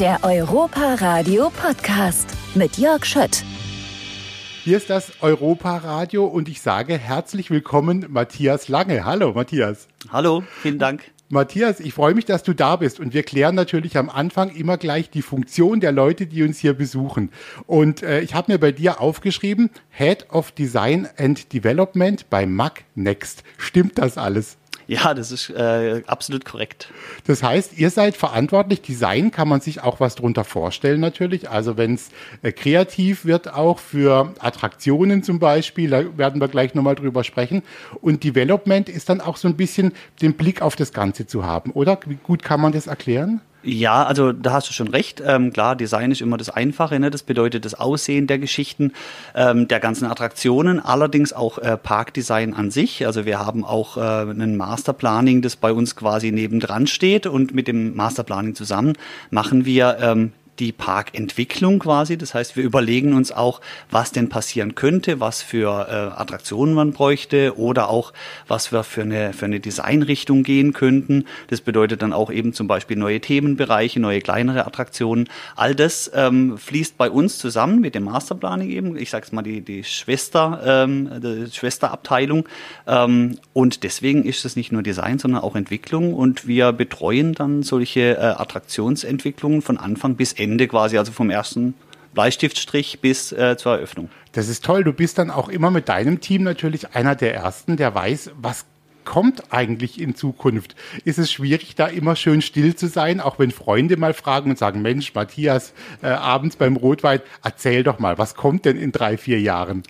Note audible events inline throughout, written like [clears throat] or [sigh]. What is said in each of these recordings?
Der Europa Radio Podcast mit Jörg Schött. Hier ist das Europa Radio und ich sage herzlich willkommen Matthias Lange. Hallo Matthias. Hallo, vielen Dank. Matthias, ich freue mich, dass du da bist und wir klären natürlich am Anfang immer gleich die Funktion der Leute, die uns hier besuchen. Und äh, ich habe mir bei dir aufgeschrieben, Head of Design and Development bei Mac Next. Stimmt das alles? Ja, das ist äh, absolut korrekt. Das heißt, ihr seid verantwortlich. Design kann man sich auch was drunter vorstellen natürlich. Also wenn es äh, kreativ wird, auch für Attraktionen zum Beispiel, da werden wir gleich nochmal drüber sprechen. Und Development ist dann auch so ein bisschen den Blick auf das Ganze zu haben, oder? Wie gut kann man das erklären? Ja, also da hast du schon recht. Ähm, klar, Design ist immer das Einfache. Ne? Das bedeutet das Aussehen der Geschichten, ähm, der ganzen Attraktionen, allerdings auch äh, Parkdesign an sich. Also wir haben auch äh, einen Masterplanning, das bei uns quasi nebendran steht und mit dem Masterplanning zusammen machen wir ähm, die Parkentwicklung quasi. Das heißt, wir überlegen uns auch, was denn passieren könnte, was für äh, Attraktionen man bräuchte oder auch, was wir für eine, für eine Designrichtung gehen könnten. Das bedeutet dann auch eben zum Beispiel neue Themenbereiche, neue kleinere Attraktionen. All das ähm, fließt bei uns zusammen mit dem Masterplanning eben. Ich sage es mal die, die Schwester, ähm, die Schwesterabteilung. Ähm, und deswegen ist es nicht nur Design, sondern auch Entwicklung. Und wir betreuen dann solche äh, Attraktionsentwicklungen von Anfang bis Ende Ende quasi, also vom ersten Bleistiftstrich bis äh, zur Eröffnung. Das ist toll. Du bist dann auch immer mit deinem Team natürlich einer der Ersten, der weiß, was kommt eigentlich in Zukunft? Ist es schwierig, da immer schön still zu sein, auch wenn Freunde mal fragen und sagen, Mensch, Matthias, äh, abends beim Rotwein, erzähl doch mal, was kommt denn in drei, vier Jahren?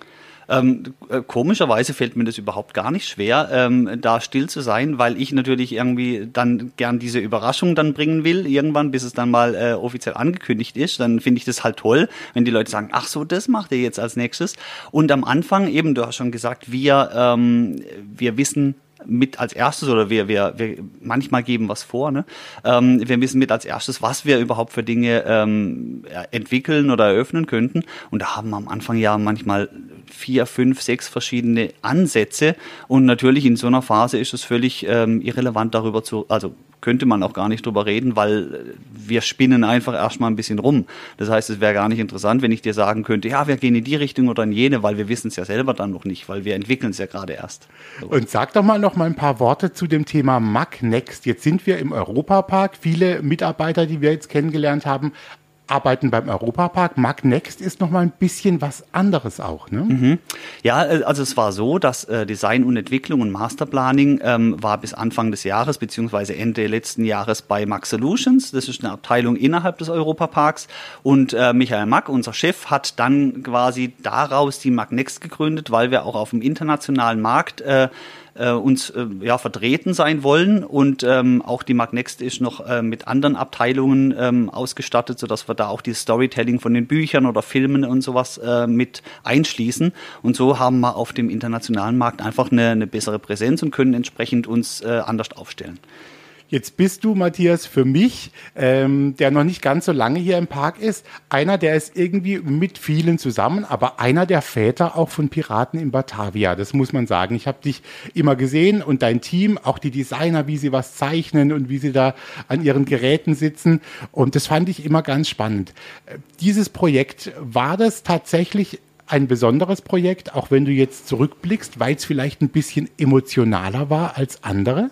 Ähm, äh, komischerweise fällt mir das überhaupt gar nicht schwer, ähm, da still zu sein, weil ich natürlich irgendwie dann gern diese Überraschung dann bringen will, irgendwann, bis es dann mal äh, offiziell angekündigt ist. Dann finde ich das halt toll, wenn die Leute sagen, ach so, das macht ihr jetzt als nächstes. Und am Anfang eben, du hast schon gesagt, wir, ähm, wir wissen mit als erstes oder wir, wir, wir manchmal geben was vor. Ne? Ähm, wir wissen mit als erstes, was wir überhaupt für Dinge ähm, entwickeln oder eröffnen könnten. Und da haben wir am Anfang ja manchmal vier, fünf, sechs verschiedene Ansätze. Und natürlich in so einer Phase ist es völlig ähm, irrelevant darüber zu, also könnte man auch gar nicht drüber reden, weil wir spinnen einfach erstmal ein bisschen rum. Das heißt, es wäre gar nicht interessant, wenn ich dir sagen könnte, ja, wir gehen in die Richtung oder in jene, weil wir wissen es ja selber dann noch nicht, weil wir entwickeln es ja gerade erst. So. Und sag doch mal noch mal ein paar Worte zu dem Thema Mac Next. Jetzt sind wir im Europapark. Viele Mitarbeiter, die wir jetzt kennengelernt haben, arbeiten beim Europapark. Mark Next ist noch mal ein bisschen was anderes auch, ne? Mhm. Ja, äh, also es war so, dass äh, Design und Entwicklung und Masterplanning ähm, war bis Anfang des Jahres beziehungsweise Ende letzten Jahres bei Max Solutions. Das ist eine Abteilung innerhalb des Europaparks und äh, Michael Mack, unser Chef, hat dann quasi daraus die Mac Next gegründet, weil wir auch auf dem internationalen Markt äh, äh, uns äh, ja, vertreten sein wollen. Und ähm, auch die Magnext ist noch äh, mit anderen Abteilungen ähm, ausgestattet, sodass wir da auch die Storytelling von den Büchern oder Filmen und sowas äh, mit einschließen. Und so haben wir auf dem internationalen Markt einfach eine, eine bessere Präsenz und können entsprechend uns äh, anders aufstellen. Jetzt bist du, Matthias, für mich, ähm, der noch nicht ganz so lange hier im Park ist, einer, der ist irgendwie mit vielen zusammen, aber einer der Väter auch von Piraten in Batavia. Das muss man sagen. Ich habe dich immer gesehen und dein Team, auch die Designer, wie sie was zeichnen und wie sie da an ihren Geräten sitzen. Und das fand ich immer ganz spannend. Dieses Projekt, war das tatsächlich ein besonderes Projekt, auch wenn du jetzt zurückblickst, weil es vielleicht ein bisschen emotionaler war als andere?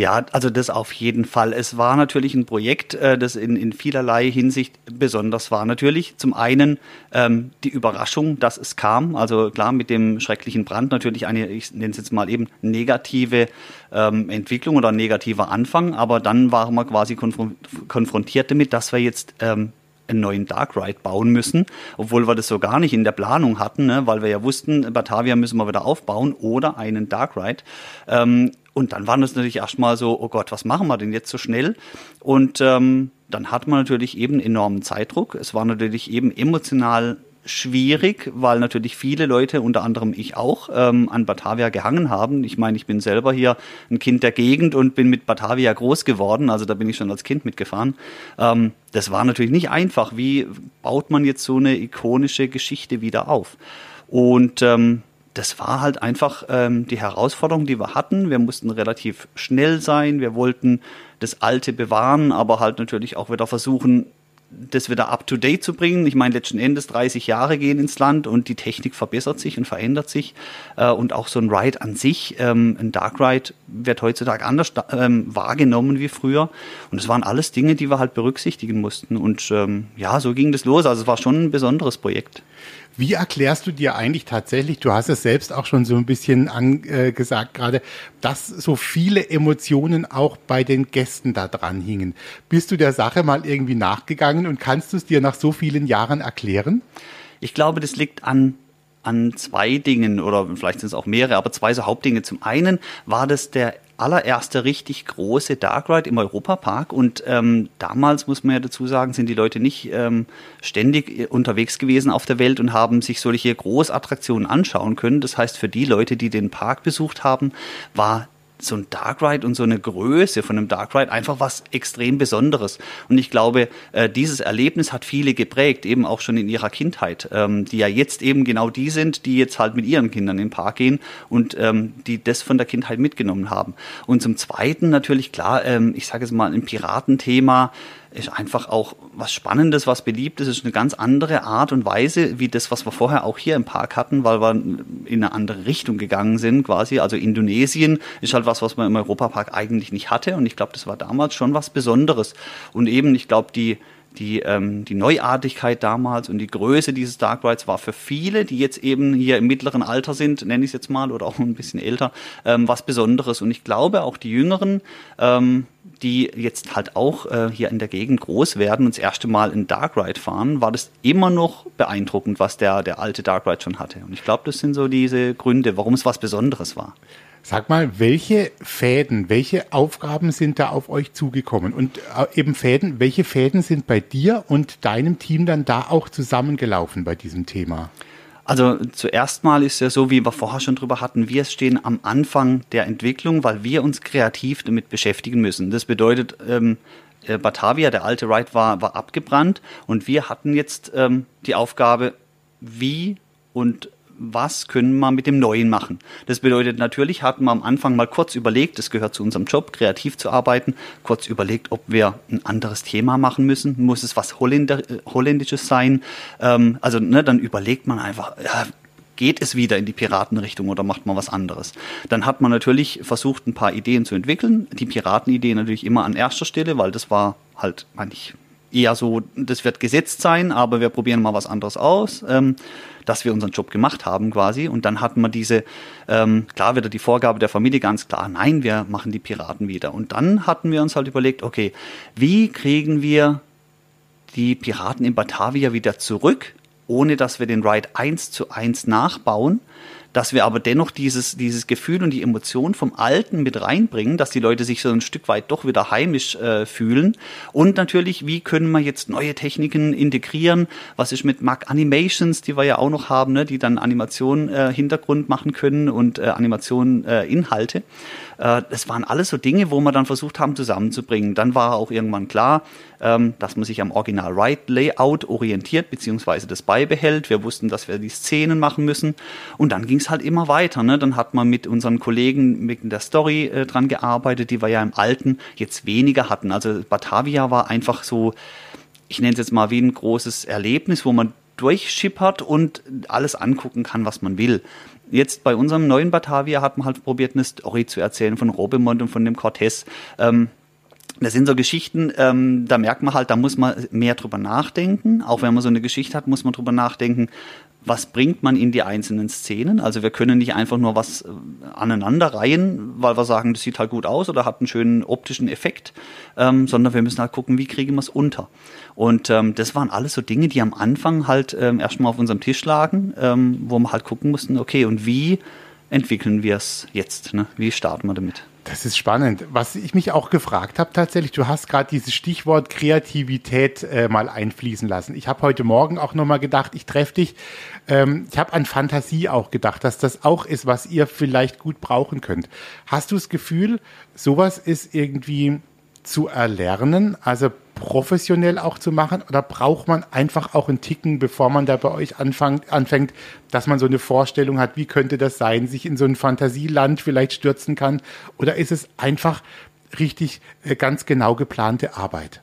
Ja, also das auf jeden Fall. Es war natürlich ein Projekt, äh, das in, in vielerlei Hinsicht besonders war. Natürlich zum einen ähm, die Überraschung, dass es kam. Also klar, mit dem schrecklichen Brand natürlich eine, ich nenne es jetzt mal eben, negative ähm, Entwicklung oder negativer Anfang. Aber dann waren wir quasi konfrontiert damit, dass wir jetzt ähm, einen neuen Dark Ride bauen müssen, obwohl wir das so gar nicht in der Planung hatten, ne, weil wir ja wussten, Batavia müssen wir wieder aufbauen oder einen Dark Ride. Ähm, und dann war das natürlich erstmal so, oh Gott, was machen wir denn jetzt so schnell? Und ähm, dann hat man natürlich eben enormen Zeitdruck. Es war natürlich eben emotional schwierig, weil natürlich viele Leute, unter anderem ich auch, ähm, an Batavia gehangen haben. Ich meine, ich bin selber hier ein Kind der Gegend und bin mit Batavia groß geworden, also da bin ich schon als Kind mitgefahren. Ähm, das war natürlich nicht einfach. Wie baut man jetzt so eine ikonische Geschichte wieder auf? Und ähm, das war halt einfach ähm, die Herausforderung, die wir hatten. Wir mussten relativ schnell sein. Wir wollten das Alte bewahren, aber halt natürlich auch wieder versuchen, das wieder up to date zu bringen. Ich meine, letzten Endes 30 Jahre gehen ins Land und die Technik verbessert sich und verändert sich. Äh, und auch so ein Ride an sich, ähm, ein Dark Ride, wird heutzutage anders ähm, wahrgenommen wie früher. Und es waren alles Dinge, die wir halt berücksichtigen mussten. Und ähm, ja, so ging das los. Also es war schon ein besonderes Projekt. Wie erklärst du dir eigentlich tatsächlich, du hast es selbst auch schon so ein bisschen angesagt gerade, dass so viele Emotionen auch bei den Gästen da dran hingen? Bist du der Sache mal irgendwie nachgegangen und kannst du es dir nach so vielen Jahren erklären? Ich glaube, das liegt an an zwei Dingen oder vielleicht sind es auch mehrere, aber zwei so Hauptdinge. Zum einen war das der allererste richtig große Dark Ride im Europapark und ähm, damals muss man ja dazu sagen, sind die Leute nicht ähm, ständig unterwegs gewesen auf der Welt und haben sich solche Großattraktionen anschauen können. Das heißt, für die Leute, die den Park besucht haben, war so ein Dark Ride und so eine Größe von einem Dark Ride einfach was extrem Besonderes. Und ich glaube, äh, dieses Erlebnis hat viele geprägt, eben auch schon in ihrer Kindheit, ähm, die ja jetzt eben genau die sind, die jetzt halt mit ihren Kindern in den Park gehen und ähm, die das von der Kindheit mitgenommen haben. Und zum Zweiten natürlich klar, ähm, ich sage es mal, ein Piratenthema, ist einfach auch was Spannendes, was Beliebtes, ist eine ganz andere Art und Weise, wie das, was wir vorher auch hier im Park hatten, weil wir in eine andere Richtung gegangen sind quasi. Also Indonesien ist halt was, was man im Europapark eigentlich nicht hatte und ich glaube, das war damals schon was Besonderes. Und eben, ich glaube, die die, ähm, die Neuartigkeit damals und die Größe dieses Dark Rides war für viele, die jetzt eben hier im mittleren Alter sind, nenne ich es jetzt mal, oder auch ein bisschen älter, ähm, was Besonderes. Und ich glaube, auch die Jüngeren, ähm, die jetzt halt auch äh, hier in der Gegend groß werden und das erste Mal in Dark Ride fahren, war das immer noch beeindruckend, was der, der alte Dark Ride schon hatte. Und ich glaube, das sind so diese Gründe, warum es was Besonderes war. Sag mal, welche Fäden, welche Aufgaben sind da auf euch zugekommen? Und äh, eben Fäden, welche Fäden sind bei dir und deinem Team dann da auch zusammengelaufen bei diesem Thema? Also zuerst mal ist ja so, wie wir vorher schon drüber hatten, wir stehen am Anfang der Entwicklung, weil wir uns kreativ damit beschäftigen müssen. Das bedeutet, ähm, äh, Batavia, der alte Ride, war, war abgebrannt und wir hatten jetzt ähm, die Aufgabe, wie und was können wir mit dem Neuen machen. Das bedeutet natürlich, hatten wir am Anfang mal kurz überlegt, das gehört zu unserem Job, kreativ zu arbeiten, kurz überlegt, ob wir ein anderes Thema machen müssen. Muss es was Holländer, äh, Holländisches sein? Ähm, also ne, dann überlegt man einfach, ja, geht es wieder in die Piratenrichtung oder macht man was anderes? Dann hat man natürlich versucht, ein paar Ideen zu entwickeln. Die Piratenidee natürlich immer an erster Stelle, weil das war halt, meine ich, eher so, das wird gesetzt sein, aber wir probieren mal was anderes aus, ähm, dass wir unseren Job gemacht haben quasi. Und dann hatten wir diese, ähm, klar wieder die Vorgabe der Familie ganz klar, nein, wir machen die Piraten wieder. Und dann hatten wir uns halt überlegt, okay, wie kriegen wir die Piraten in Batavia wieder zurück, ohne dass wir den Ride eins zu eins nachbauen, dass wir aber dennoch dieses, dieses Gefühl und die Emotion vom Alten mit reinbringen, dass die Leute sich so ein Stück weit doch wieder heimisch äh, fühlen. Und natürlich, wie können wir jetzt neue Techniken integrieren? Was ist mit Mac Animations, die wir ja auch noch haben, ne, die dann Animation äh, Hintergrund machen können und äh, Animation äh, Inhalte. Äh, das waren alles so Dinge, wo wir dann versucht haben zusammenzubringen. Dann war auch irgendwann klar, ähm, dass man sich am Original Ride Layout orientiert, beziehungsweise das beibehält. Wir wussten, dass wir die Szenen machen müssen. Und dann ging es halt immer weiter. Ne? Dann hat man mit unseren Kollegen mit der Story äh, dran gearbeitet, die wir ja im Alten jetzt weniger hatten. Also Batavia war einfach so, ich nenne es jetzt mal wie ein großes Erlebnis, wo man durchschippert und alles angucken kann, was man will. Jetzt bei unserem neuen Batavia hat man halt probiert, eine Story zu erzählen von Robemont und von dem Cortez. Ähm, das sind so Geschichten, ähm, da merkt man halt, da muss man mehr drüber nachdenken. Auch wenn man so eine Geschichte hat, muss man drüber nachdenken, was bringt man in die einzelnen Szenen. Also wir können nicht einfach nur was äh, aneinanderreihen, weil wir sagen, das sieht halt gut aus oder hat einen schönen optischen Effekt, ähm, sondern wir müssen halt gucken, wie kriegen wir es unter. Und ähm, das waren alles so Dinge, die am Anfang halt ähm, erstmal auf unserem Tisch lagen, ähm, wo wir halt gucken mussten, okay, und wie entwickeln wir es jetzt? Ne? Wie starten wir damit? Das ist spannend. Was ich mich auch gefragt habe tatsächlich, du hast gerade dieses Stichwort Kreativität äh, mal einfließen lassen. Ich habe heute Morgen auch nochmal gedacht, ich treffe dich. Ähm, ich habe an Fantasie auch gedacht, dass das auch ist, was ihr vielleicht gut brauchen könnt. Hast du das Gefühl, sowas ist irgendwie zu erlernen, also professionell auch zu machen? Oder braucht man einfach auch einen Ticken, bevor man da bei euch anfängt, anfängt, dass man so eine Vorstellung hat, wie könnte das sein, sich in so ein Fantasieland vielleicht stürzen kann? Oder ist es einfach richtig äh, ganz genau geplante Arbeit?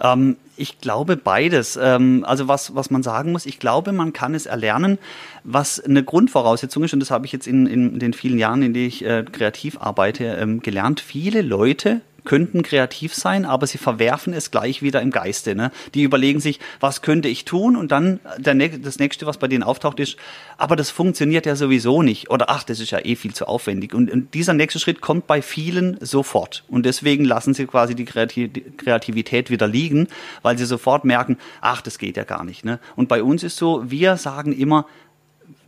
Ähm, ich glaube beides. Ähm, also was, was man sagen muss, ich glaube, man kann es erlernen, was eine Grundvoraussetzung ist, und das habe ich jetzt in, in den vielen Jahren, in denen ich äh, kreativ arbeite, ähm, gelernt. Viele Leute könnten kreativ sein, aber sie verwerfen es gleich wieder im Geiste. Ne? Die überlegen sich, was könnte ich tun? Und dann der, das nächste, was bei denen auftaucht, ist, aber das funktioniert ja sowieso nicht. Oder ach, das ist ja eh viel zu aufwendig. Und, und dieser nächste Schritt kommt bei vielen sofort. Und deswegen lassen sie quasi die Kreativität wieder liegen, weil sie sofort merken, ach, das geht ja gar nicht. Ne? Und bei uns ist so, wir sagen immer,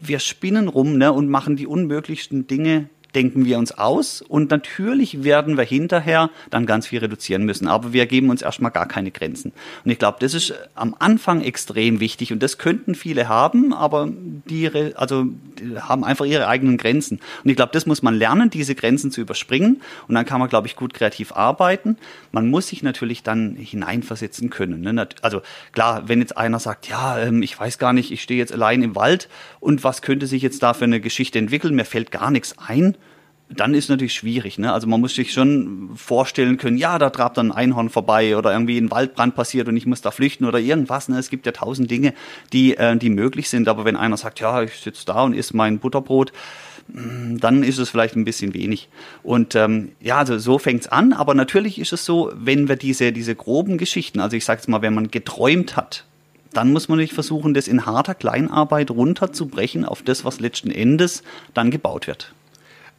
wir spinnen rum ne, und machen die unmöglichsten Dinge denken wir uns aus und natürlich werden wir hinterher dann ganz viel reduzieren müssen. Aber wir geben uns erstmal gar keine Grenzen. Und ich glaube, das ist am Anfang extrem wichtig und das könnten viele haben, aber die, also, die haben einfach ihre eigenen Grenzen. Und ich glaube, das muss man lernen, diese Grenzen zu überspringen und dann kann man, glaube ich, gut kreativ arbeiten. Man muss sich natürlich dann hineinversetzen können. Ne? Also klar, wenn jetzt einer sagt, ja, ähm, ich weiß gar nicht, ich stehe jetzt allein im Wald und was könnte sich jetzt da für eine Geschichte entwickeln, mir fällt gar nichts ein dann ist natürlich schwierig. Ne? Also man muss sich schon vorstellen können, ja, da trabt dann ein Einhorn vorbei oder irgendwie ein Waldbrand passiert und ich muss da flüchten oder irgendwas. Ne? Es gibt ja tausend Dinge, die, äh, die möglich sind. Aber wenn einer sagt, ja, ich sitze da und esse mein Butterbrot, mm, dann ist es vielleicht ein bisschen wenig. Und ähm, ja, also so fängt's an. Aber natürlich ist es so, wenn wir diese, diese groben Geschichten, also ich sage jetzt mal, wenn man geträumt hat, dann muss man natürlich versuchen, das in harter Kleinarbeit runterzubrechen auf das, was letzten Endes dann gebaut wird.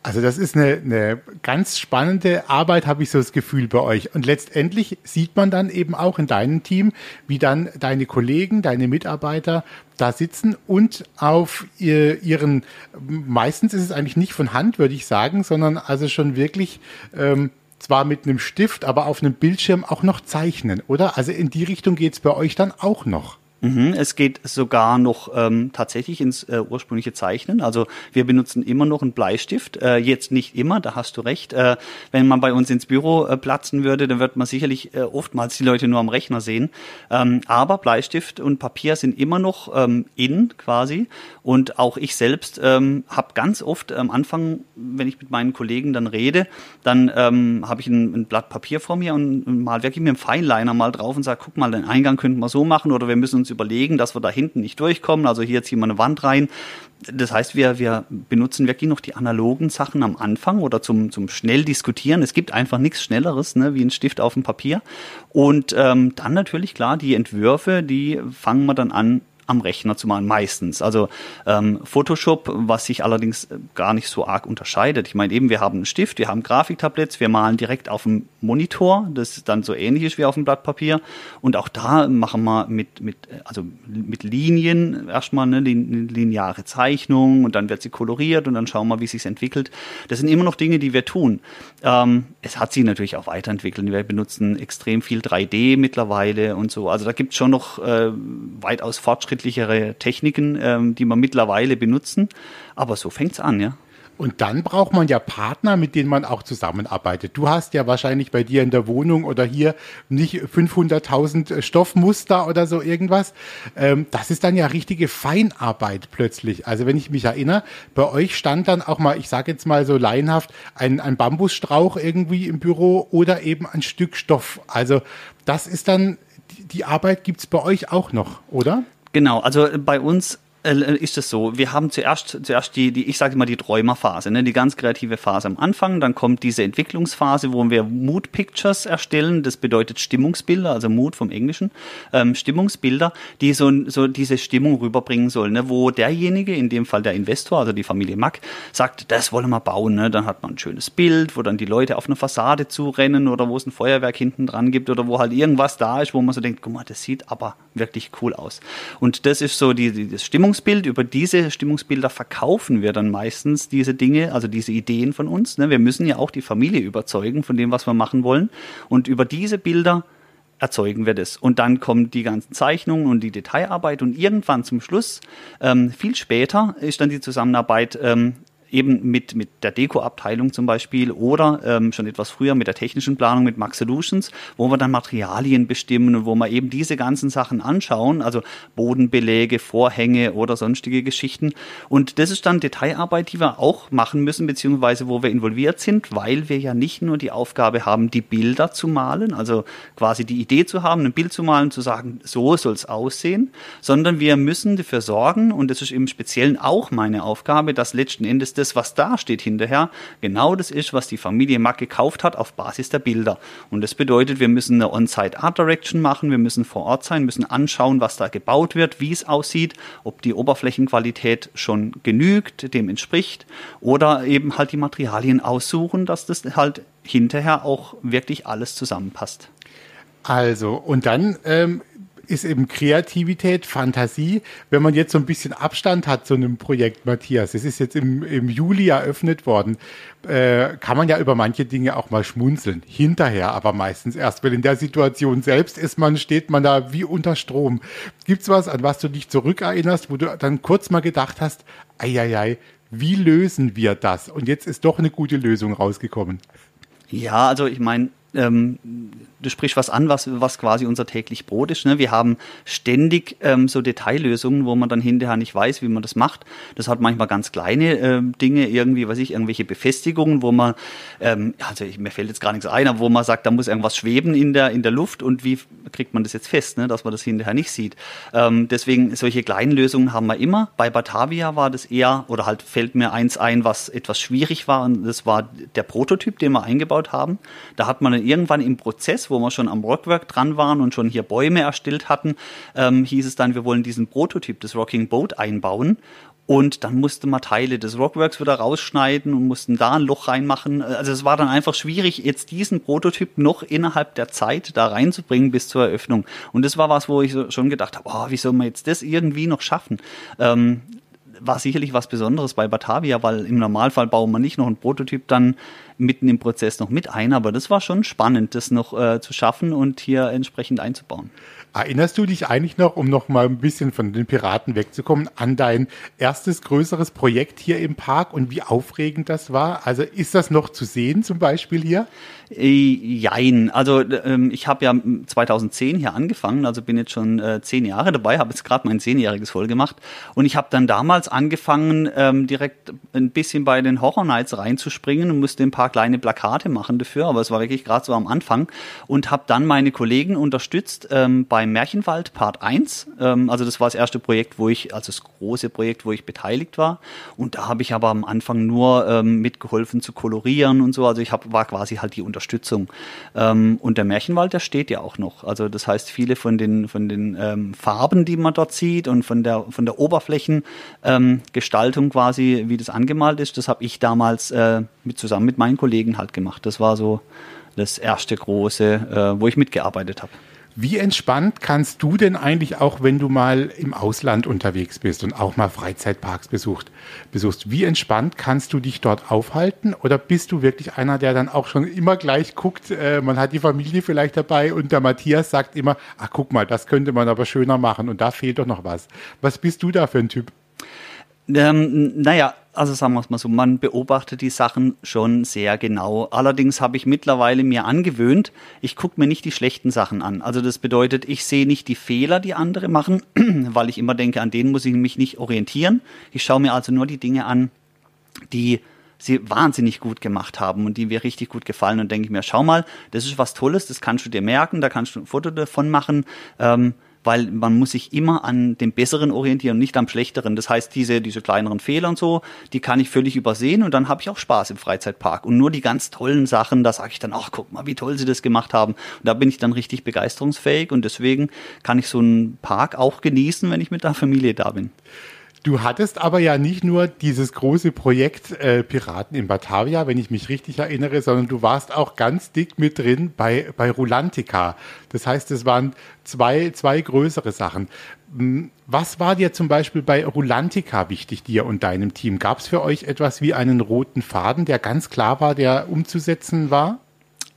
Also das ist eine, eine ganz spannende Arbeit, habe ich so das Gefühl bei euch. Und letztendlich sieht man dann eben auch in deinem Team, wie dann deine Kollegen, deine Mitarbeiter da sitzen und auf ihr, ihren, meistens ist es eigentlich nicht von Hand, würde ich sagen, sondern also schon wirklich ähm, zwar mit einem Stift, aber auf einem Bildschirm auch noch zeichnen, oder? Also in die Richtung geht's bei euch dann auch noch. Mhm, es geht sogar noch ähm, tatsächlich ins äh, ursprüngliche Zeichnen. Also wir benutzen immer noch einen Bleistift. Äh, jetzt nicht immer, da hast du recht. Äh, wenn man bei uns ins Büro äh, platzen würde, dann wird man sicherlich äh, oftmals die Leute nur am Rechner sehen. Ähm, aber Bleistift und Papier sind immer noch ähm, in quasi. Und auch ich selbst ähm, habe ganz oft am Anfang, wenn ich mit meinen Kollegen dann rede, dann ähm, habe ich ein, ein, Blatt Papier vor mir und, mal wirklich mit dem Feinliner mal drauf und sage, guck mal, den Eingang könnten wir so machen oder wir müssen uns überlegen, dass wir da hinten nicht durchkommen. Also hier ziehen wir eine Wand rein. Das heißt, wir, wir benutzen wirklich noch die analogen Sachen am Anfang oder zum, zum schnell diskutieren. Es gibt einfach nichts Schnelleres ne, wie ein Stift auf dem Papier. Und ähm, dann natürlich klar, die Entwürfe, die fangen wir dann an am Rechner zu machen, meistens. Also ähm, Photoshop, was sich allerdings äh, gar nicht so arg unterscheidet. Ich meine eben, wir haben einen Stift, wir haben Grafiktabletts, wir malen direkt auf dem Monitor, das dann so ähnlich ist wie auf dem Blatt Papier. Und auch da machen wir mit, mit, also mit Linien erstmal eine lineare Zeichnung und dann wird sie koloriert und dann schauen wir, wie sich entwickelt. Das sind immer noch Dinge, die wir tun. Ähm, es hat sich natürlich auch weiterentwickelt. Wir benutzen extrem viel 3D mittlerweile und so. Also da gibt es schon noch äh, weitaus Fortschritte fortschrittlichere Techniken, ähm, die wir mittlerweile benutzen. Aber so fängt es an, ja. Und dann braucht man ja Partner, mit denen man auch zusammenarbeitet. Du hast ja wahrscheinlich bei dir in der Wohnung oder hier nicht 500.000 Stoffmuster oder so irgendwas. Ähm, das ist dann ja richtige Feinarbeit plötzlich. Also wenn ich mich erinnere, bei euch stand dann auch mal, ich sage jetzt mal so laienhaft, ein, ein Bambusstrauch irgendwie im Büro oder eben ein Stück Stoff. Also das ist dann, die Arbeit gibt's bei euch auch noch, oder? Genau, also bei uns äh, ist es so, wir haben zuerst, zuerst die, die ich sage immer die Träumerphase, ne, die ganz kreative Phase am Anfang, dann kommt diese Entwicklungsphase, wo wir Mood Pictures erstellen, das bedeutet Stimmungsbilder, also Mood vom Englischen, ähm, Stimmungsbilder, die so, so diese Stimmung rüberbringen sollen, ne, wo derjenige, in dem Fall der Investor, also die Familie Mack, sagt, das wollen wir bauen, ne, dann hat man ein schönes Bild, wo dann die Leute auf eine Fassade zurennen oder wo es ein Feuerwerk hinten dran gibt oder wo halt irgendwas da ist, wo man so denkt, guck mal, das sieht aber wirklich cool aus. Und das ist so die, die das Stimmungs Stimmungsbild, über diese Stimmungsbilder verkaufen wir dann meistens diese Dinge, also diese Ideen von uns. Ne? Wir müssen ja auch die Familie überzeugen von dem, was wir machen wollen. Und über diese Bilder erzeugen wir das. Und dann kommen die ganzen Zeichnungen und die Detailarbeit und irgendwann zum Schluss, ähm, viel später, ist dann die Zusammenarbeit ähm, eben mit, mit der Deko-Abteilung zum Beispiel oder ähm, schon etwas früher mit der technischen Planung mit Max Solutions, wo wir dann Materialien bestimmen und wo wir eben diese ganzen Sachen anschauen, also Bodenbeläge, Vorhänge oder sonstige Geschichten. Und das ist dann Detailarbeit, die wir auch machen müssen, beziehungsweise wo wir involviert sind, weil wir ja nicht nur die Aufgabe haben, die Bilder zu malen, also quasi die Idee zu haben, ein Bild zu malen, zu sagen, so soll es aussehen, sondern wir müssen dafür sorgen, und das ist im Speziellen auch meine Aufgabe, dass letzten Endes das, was da steht hinterher, genau das ist, was die Familie Mack gekauft hat auf Basis der Bilder. Und das bedeutet, wir müssen eine On-Site Art Direction machen, wir müssen vor Ort sein, müssen anschauen, was da gebaut wird, wie es aussieht, ob die Oberflächenqualität schon genügt, dem entspricht, oder eben halt die Materialien aussuchen, dass das halt hinterher auch wirklich alles zusammenpasst. Also, und dann ähm, ist eben Kreativität, Fantasie. Wenn man jetzt so ein bisschen Abstand hat zu einem Projekt, Matthias, es ist jetzt im, im Juli eröffnet worden, äh, kann man ja über manche Dinge auch mal schmunzeln. Hinterher aber meistens erst, weil in der Situation selbst ist man, steht man da wie unter Strom. Gibt's was, an was du dich zurückerinnerst, wo du dann kurz mal gedacht hast, eieiei, wie lösen wir das? Und jetzt ist doch eine gute Lösung rausgekommen. Ja, also ich meine, ähm, du sprichst was an, was, was quasi unser täglich Brot ist. Ne? Wir haben ständig ähm, so Detaillösungen, wo man dann hinterher nicht weiß, wie man das macht. Das hat manchmal ganz kleine ähm, Dinge, irgendwie, weiß ich, irgendwelche Befestigungen, wo man, ähm, also ich, mir fällt jetzt gar nichts ein, aber wo man sagt, da muss irgendwas schweben in der, in der Luft und wie kriegt man das jetzt fest, ne? dass man das hinterher nicht sieht. Ähm, deswegen, solche kleinen Lösungen haben wir immer. Bei Batavia war das eher, oder halt fällt mir eins ein, was etwas schwierig war, und das war der Prototyp, den wir eingebaut haben. Da hat man dann irgendwann im Prozess, wo wir schon am Rockwork dran waren und schon hier Bäume erstellt hatten, ähm, hieß es dann, wir wollen diesen Prototyp des Rocking Boat einbauen. Und dann musste man Teile des Rockworks wieder rausschneiden und mussten da ein Loch reinmachen. Also es war dann einfach schwierig, jetzt diesen Prototyp noch innerhalb der Zeit da reinzubringen bis zur Eröffnung. Und das war was, wo ich schon gedacht habe, oh, wie soll man jetzt das irgendwie noch schaffen? Ähm, war sicherlich was Besonderes bei Batavia, weil im Normalfall bauen wir nicht noch einen Prototyp dann mitten im Prozess noch mit ein, aber das war schon spannend, das noch äh, zu schaffen und hier entsprechend einzubauen. Erinnerst du dich eigentlich noch, um noch mal ein bisschen von den Piraten wegzukommen, an dein erstes größeres Projekt hier im Park und wie aufregend das war? Also ist das noch zu sehen zum Beispiel hier? Äh, jein. Also ähm, ich habe ja 2010 hier angefangen, also bin jetzt schon äh, zehn Jahre dabei, habe jetzt gerade mein zehnjähriges voll gemacht und ich habe dann damals angefangen, ähm, direkt ein bisschen bei den Horror Nights reinzuspringen und musste ein paar kleine Plakate machen dafür, aber es war wirklich gerade so am Anfang und habe dann meine Kollegen unterstützt ähm, beim Märchenwald Part 1. Ähm, also das war das erste Projekt, wo ich, also das große Projekt, wo ich beteiligt war und da habe ich aber am Anfang nur ähm, mitgeholfen zu kolorieren und so, also ich hab, war quasi halt die Unterstützung. Ähm, und der Märchenwald, der steht ja auch noch. Also das heißt, viele von den, von den ähm, Farben, die man dort sieht und von der, von der Oberflächengestaltung ähm, quasi, wie das angemalt ist, das habe ich damals äh, mit, zusammen mit meinen Kollegen halt gemacht. Das war so das erste große, äh, wo ich mitgearbeitet habe. Wie entspannt kannst du denn eigentlich auch, wenn du mal im Ausland unterwegs bist und auch mal Freizeitparks besucht, besuchst, wie entspannt kannst du dich dort aufhalten? Oder bist du wirklich einer, der dann auch schon immer gleich guckt, äh, man hat die Familie vielleicht dabei und der Matthias sagt immer, ach guck mal, das könnte man aber schöner machen und da fehlt doch noch was. Was bist du da für ein Typ? Ähm, naja, also sagen wir es mal so, man beobachtet die Sachen schon sehr genau. Allerdings habe ich mittlerweile mir angewöhnt, ich gucke mir nicht die schlechten Sachen an. Also das bedeutet, ich sehe nicht die Fehler, die andere machen, [clears throat] weil ich immer denke, an denen muss ich mich nicht orientieren. Ich schaue mir also nur die Dinge an, die sie wahnsinnig gut gemacht haben und die mir richtig gut gefallen und denke ich mir, schau mal, das ist was Tolles, das kannst du dir merken, da kannst du ein Foto davon machen. Ähm, weil man muss sich immer an dem Besseren orientieren, nicht am Schlechteren. Das heißt, diese, diese kleineren Fehler und so, die kann ich völlig übersehen und dann habe ich auch Spaß im Freizeitpark. Und nur die ganz tollen Sachen, da sage ich dann, ach, guck mal, wie toll sie das gemacht haben. Und da bin ich dann richtig begeisterungsfähig und deswegen kann ich so einen Park auch genießen, wenn ich mit der Familie da bin. Du hattest aber ja nicht nur dieses große Projekt äh, Piraten in Batavia, wenn ich mich richtig erinnere, sondern du warst auch ganz dick mit drin bei, bei Rulantica. Das heißt, es waren zwei, zwei größere Sachen. Hm, was war dir zum Beispiel bei Rulantica wichtig, dir und deinem Team? Gab es für euch etwas wie einen roten Faden, der ganz klar war, der umzusetzen war?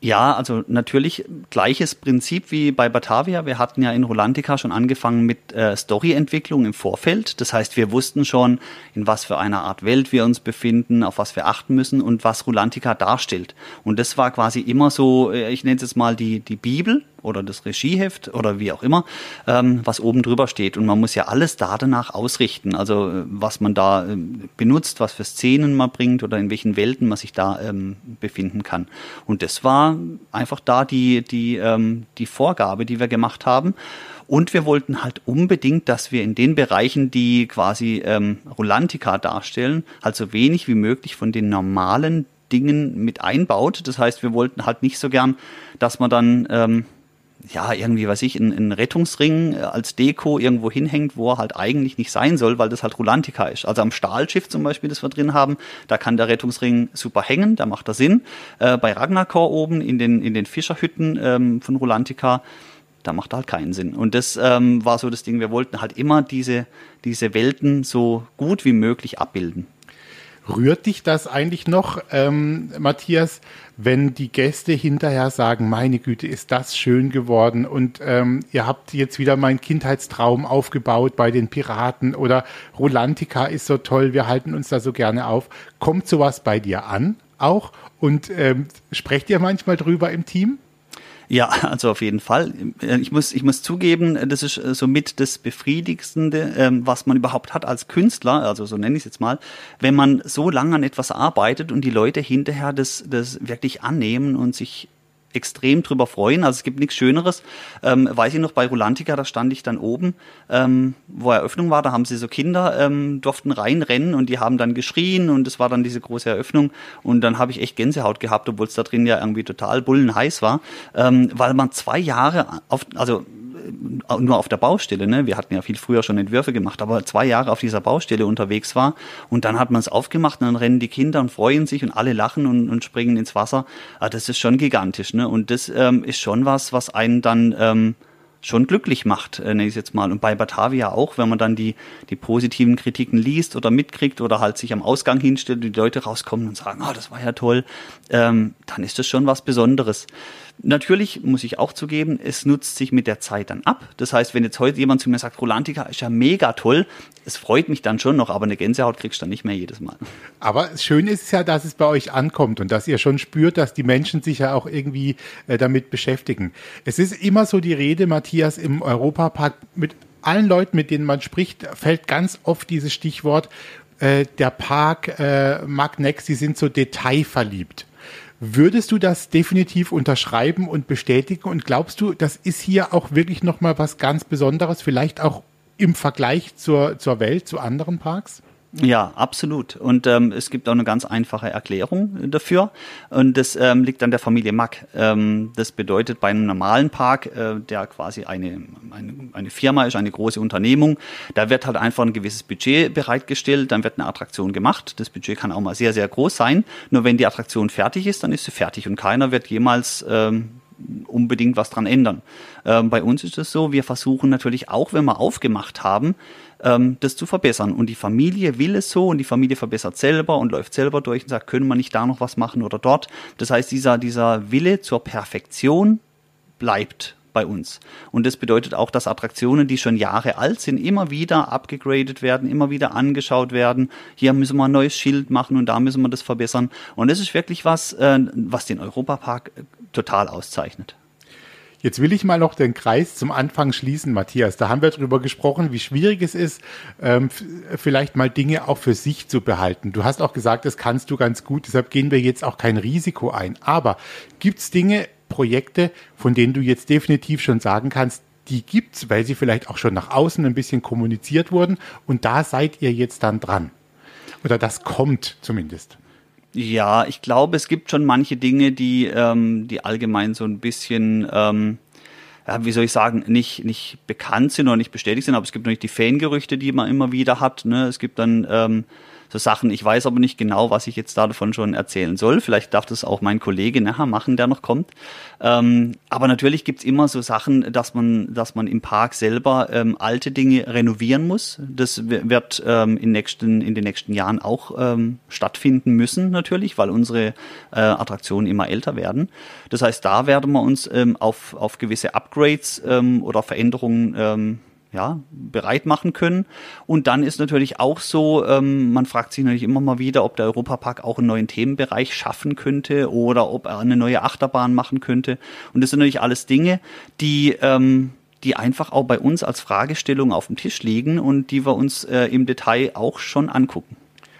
Ja, also natürlich gleiches Prinzip wie bei Batavia. Wir hatten ja in Rolantica schon angefangen mit äh, Storyentwicklung im Vorfeld. Das heißt, wir wussten schon, in was für einer Art Welt wir uns befinden, auf was wir achten müssen und was Rolantica darstellt. Und das war quasi immer so, äh, ich nenne es jetzt mal die, die Bibel oder das Regieheft oder wie auch immer, ähm, was oben drüber steht. Und man muss ja alles da danach ausrichten. Also äh, was man da äh, benutzt, was für Szenen man bringt oder in welchen Welten man sich da ähm, befinden kann. Und das war einfach da die, die, ähm, die Vorgabe, die wir gemacht haben. Und wir wollten halt unbedingt, dass wir in den Bereichen, die quasi ähm, Rolantica darstellen, halt so wenig wie möglich von den normalen Dingen mit einbaut. Das heißt, wir wollten halt nicht so gern, dass man dann ähm, ja, irgendwie, weiß ich, ein, ein Rettungsring äh, als Deko irgendwo hinhängt, wo er halt eigentlich nicht sein soll, weil das halt Rulantica ist. Also am Stahlschiff zum Beispiel, das wir drin haben, da kann der Rettungsring super hängen, da macht er Sinn. Äh, bei Ragnarkor oben in den, in den Fischerhütten ähm, von Rulantica, da macht er halt keinen Sinn. Und das ähm, war so das Ding, wir wollten halt immer diese, diese Welten so gut wie möglich abbilden. Rührt dich das eigentlich noch, ähm, Matthias, wenn die Gäste hinterher sagen, meine Güte, ist das schön geworden und ähm, ihr habt jetzt wieder meinen Kindheitstraum aufgebaut bei den Piraten oder Rolantica ist so toll, wir halten uns da so gerne auf. Kommt sowas bei dir an auch und ähm, sprecht ihr manchmal drüber im Team? Ja, also auf jeden Fall. Ich muss, ich muss zugeben, das ist äh, somit das Befriedigendste, ähm, was man überhaupt hat als Künstler, also so nenne ich es jetzt mal, wenn man so lange an etwas arbeitet und die Leute hinterher das, das wirklich annehmen und sich extrem drüber freuen. Also es gibt nichts Schöneres. Ähm, weiß ich noch, bei Rulantica, da stand ich dann oben, ähm, wo Eröffnung war, da haben sie so Kinder, ähm, durften reinrennen und die haben dann geschrien und es war dann diese große Eröffnung und dann habe ich echt Gänsehaut gehabt, obwohl es da drin ja irgendwie total bullenheiß war, ähm, weil man zwei Jahre auf, also nur auf der Baustelle, ne? wir hatten ja viel früher schon Entwürfe gemacht, aber zwei Jahre auf dieser Baustelle unterwegs war und dann hat man es aufgemacht und dann rennen die Kinder und freuen sich und alle lachen und, und springen ins Wasser. Ah, das ist schon gigantisch ne? und das ähm, ist schon was, was einen dann ähm, schon glücklich macht, äh, nenne ich es jetzt mal. Und bei Batavia auch, wenn man dann die, die positiven Kritiken liest oder mitkriegt oder halt sich am Ausgang hinstellt und die Leute rauskommen und sagen, ah, oh, das war ja toll, ähm, dann ist das schon was Besonderes. Natürlich muss ich auch zugeben, es nutzt sich mit der Zeit dann ab. Das heißt, wenn jetzt heute jemand zu mir sagt, Rolantica ist ja mega toll, es freut mich dann schon noch, aber eine Gänsehaut kriegst du dann nicht mehr jedes Mal. Aber schön ist es ja, dass es bei euch ankommt und dass ihr schon spürt, dass die Menschen sich ja auch irgendwie äh, damit beschäftigen. Es ist immer so die Rede, Matthias, im Europapark mit allen Leuten, mit denen man spricht, fällt ganz oft dieses Stichwort, äh, der Park äh, Magnex, sie sind so detailverliebt. Würdest du das definitiv unterschreiben und bestätigen? Und glaubst du, das ist hier auch wirklich nochmal was ganz Besonderes, vielleicht auch im Vergleich zur, zur Welt, zu anderen Parks? Ja, absolut. Und ähm, es gibt auch eine ganz einfache Erklärung dafür. Und das ähm, liegt an der Familie Mack. Ähm, das bedeutet, bei einem normalen Park, äh, der quasi eine, eine, eine Firma ist, eine große Unternehmung, da wird halt einfach ein gewisses Budget bereitgestellt, dann wird eine Attraktion gemacht. Das Budget kann auch mal sehr, sehr groß sein. Nur wenn die Attraktion fertig ist, dann ist sie fertig und keiner wird jemals ähm, unbedingt was dran ändern. Ähm, bei uns ist es so, wir versuchen natürlich auch, wenn wir aufgemacht haben, ähm, das zu verbessern. Und die Familie will es so und die Familie verbessert selber und läuft selber durch und sagt, können wir nicht da noch was machen oder dort. Das heißt, dieser, dieser Wille zur Perfektion bleibt bei uns. Und das bedeutet auch, dass Attraktionen, die schon Jahre alt sind, immer wieder abgegradet werden, immer wieder angeschaut werden. Hier müssen wir ein neues Schild machen und da müssen wir das verbessern. Und das ist wirklich was, äh, was den Europapark äh, total auszeichnet. Jetzt will ich mal noch den Kreis zum Anfang schließen, Matthias. Da haben wir darüber gesprochen, wie schwierig es ist, ähm, vielleicht mal Dinge auch für sich zu behalten. Du hast auch gesagt, das kannst du ganz gut, deshalb gehen wir jetzt auch kein Risiko ein. Aber gibt es Dinge, Projekte, von denen du jetzt definitiv schon sagen kannst, die gibt's, weil sie vielleicht auch schon nach außen ein bisschen kommuniziert wurden und da seid ihr jetzt dann dran. Oder das kommt zumindest. Ja, ich glaube, es gibt schon manche Dinge, die, ähm, die allgemein so ein bisschen, ähm, ja, wie soll ich sagen, nicht, nicht bekannt sind oder nicht bestätigt sind, aber es gibt natürlich die Fangerüchte, die man immer wieder hat. Ne? Es gibt dann ähm, so Sachen. Ich weiß aber nicht genau, was ich jetzt davon schon erzählen soll. Vielleicht darf das auch mein Kollege nachher machen, der noch kommt. Ähm, aber natürlich gibt's immer so Sachen, dass man, dass man im Park selber ähm, alte Dinge renovieren muss. Das wird ähm, in, nächsten, in den nächsten Jahren auch ähm, stattfinden müssen, natürlich, weil unsere äh, Attraktionen immer älter werden. Das heißt, da werden wir uns ähm, auf, auf gewisse Upgrades ähm, oder Veränderungen ja, bereit machen können. Und dann ist natürlich auch so, ähm, man fragt sich natürlich immer mal wieder, ob der Europapark auch einen neuen Themenbereich schaffen könnte oder ob er eine neue Achterbahn machen könnte. Und das sind natürlich alles Dinge, die, ähm, die einfach auch bei uns als Fragestellung auf dem Tisch liegen und die wir uns äh, im Detail auch schon angucken.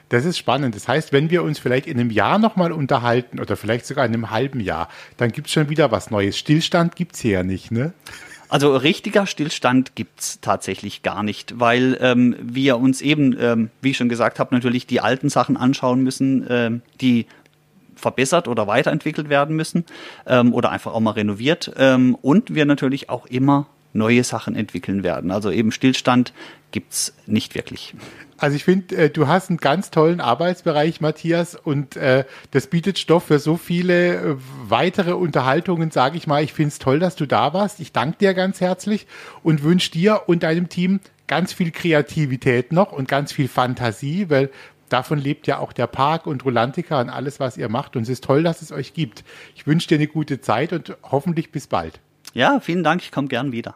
Das ist spannend. Das heißt, wenn wir uns vielleicht in einem Jahr nochmal unterhalten oder vielleicht sogar in einem halben Jahr, dann gibt es schon wieder was Neues. Stillstand gibt es hier ja nicht, ne? Also richtiger Stillstand gibt's tatsächlich gar nicht, weil ähm, wir uns eben, ähm, wie ich schon gesagt habe, natürlich die alten Sachen anschauen müssen, ähm, die verbessert oder weiterentwickelt werden müssen ähm, oder einfach auch mal renoviert. Ähm, und wir natürlich auch immer neue Sachen entwickeln werden. Also eben Stillstand gibt's nicht wirklich. Also ich finde, äh, du hast einen ganz tollen Arbeitsbereich, Matthias, und äh, das bietet Stoff für so viele äh, weitere Unterhaltungen, sage ich mal. Ich finde es toll, dass du da warst. Ich danke dir ganz herzlich und wünsche dir und deinem Team ganz viel Kreativität noch und ganz viel Fantasie, weil davon lebt ja auch der Park und Rolantica und alles, was ihr macht. Und es ist toll, dass es euch gibt. Ich wünsche dir eine gute Zeit und hoffentlich bis bald. Ja, vielen Dank. Ich komme gern wieder.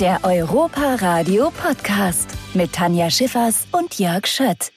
Der Europa Radio Podcast mit Tanja Schiffers und Jörg Schött.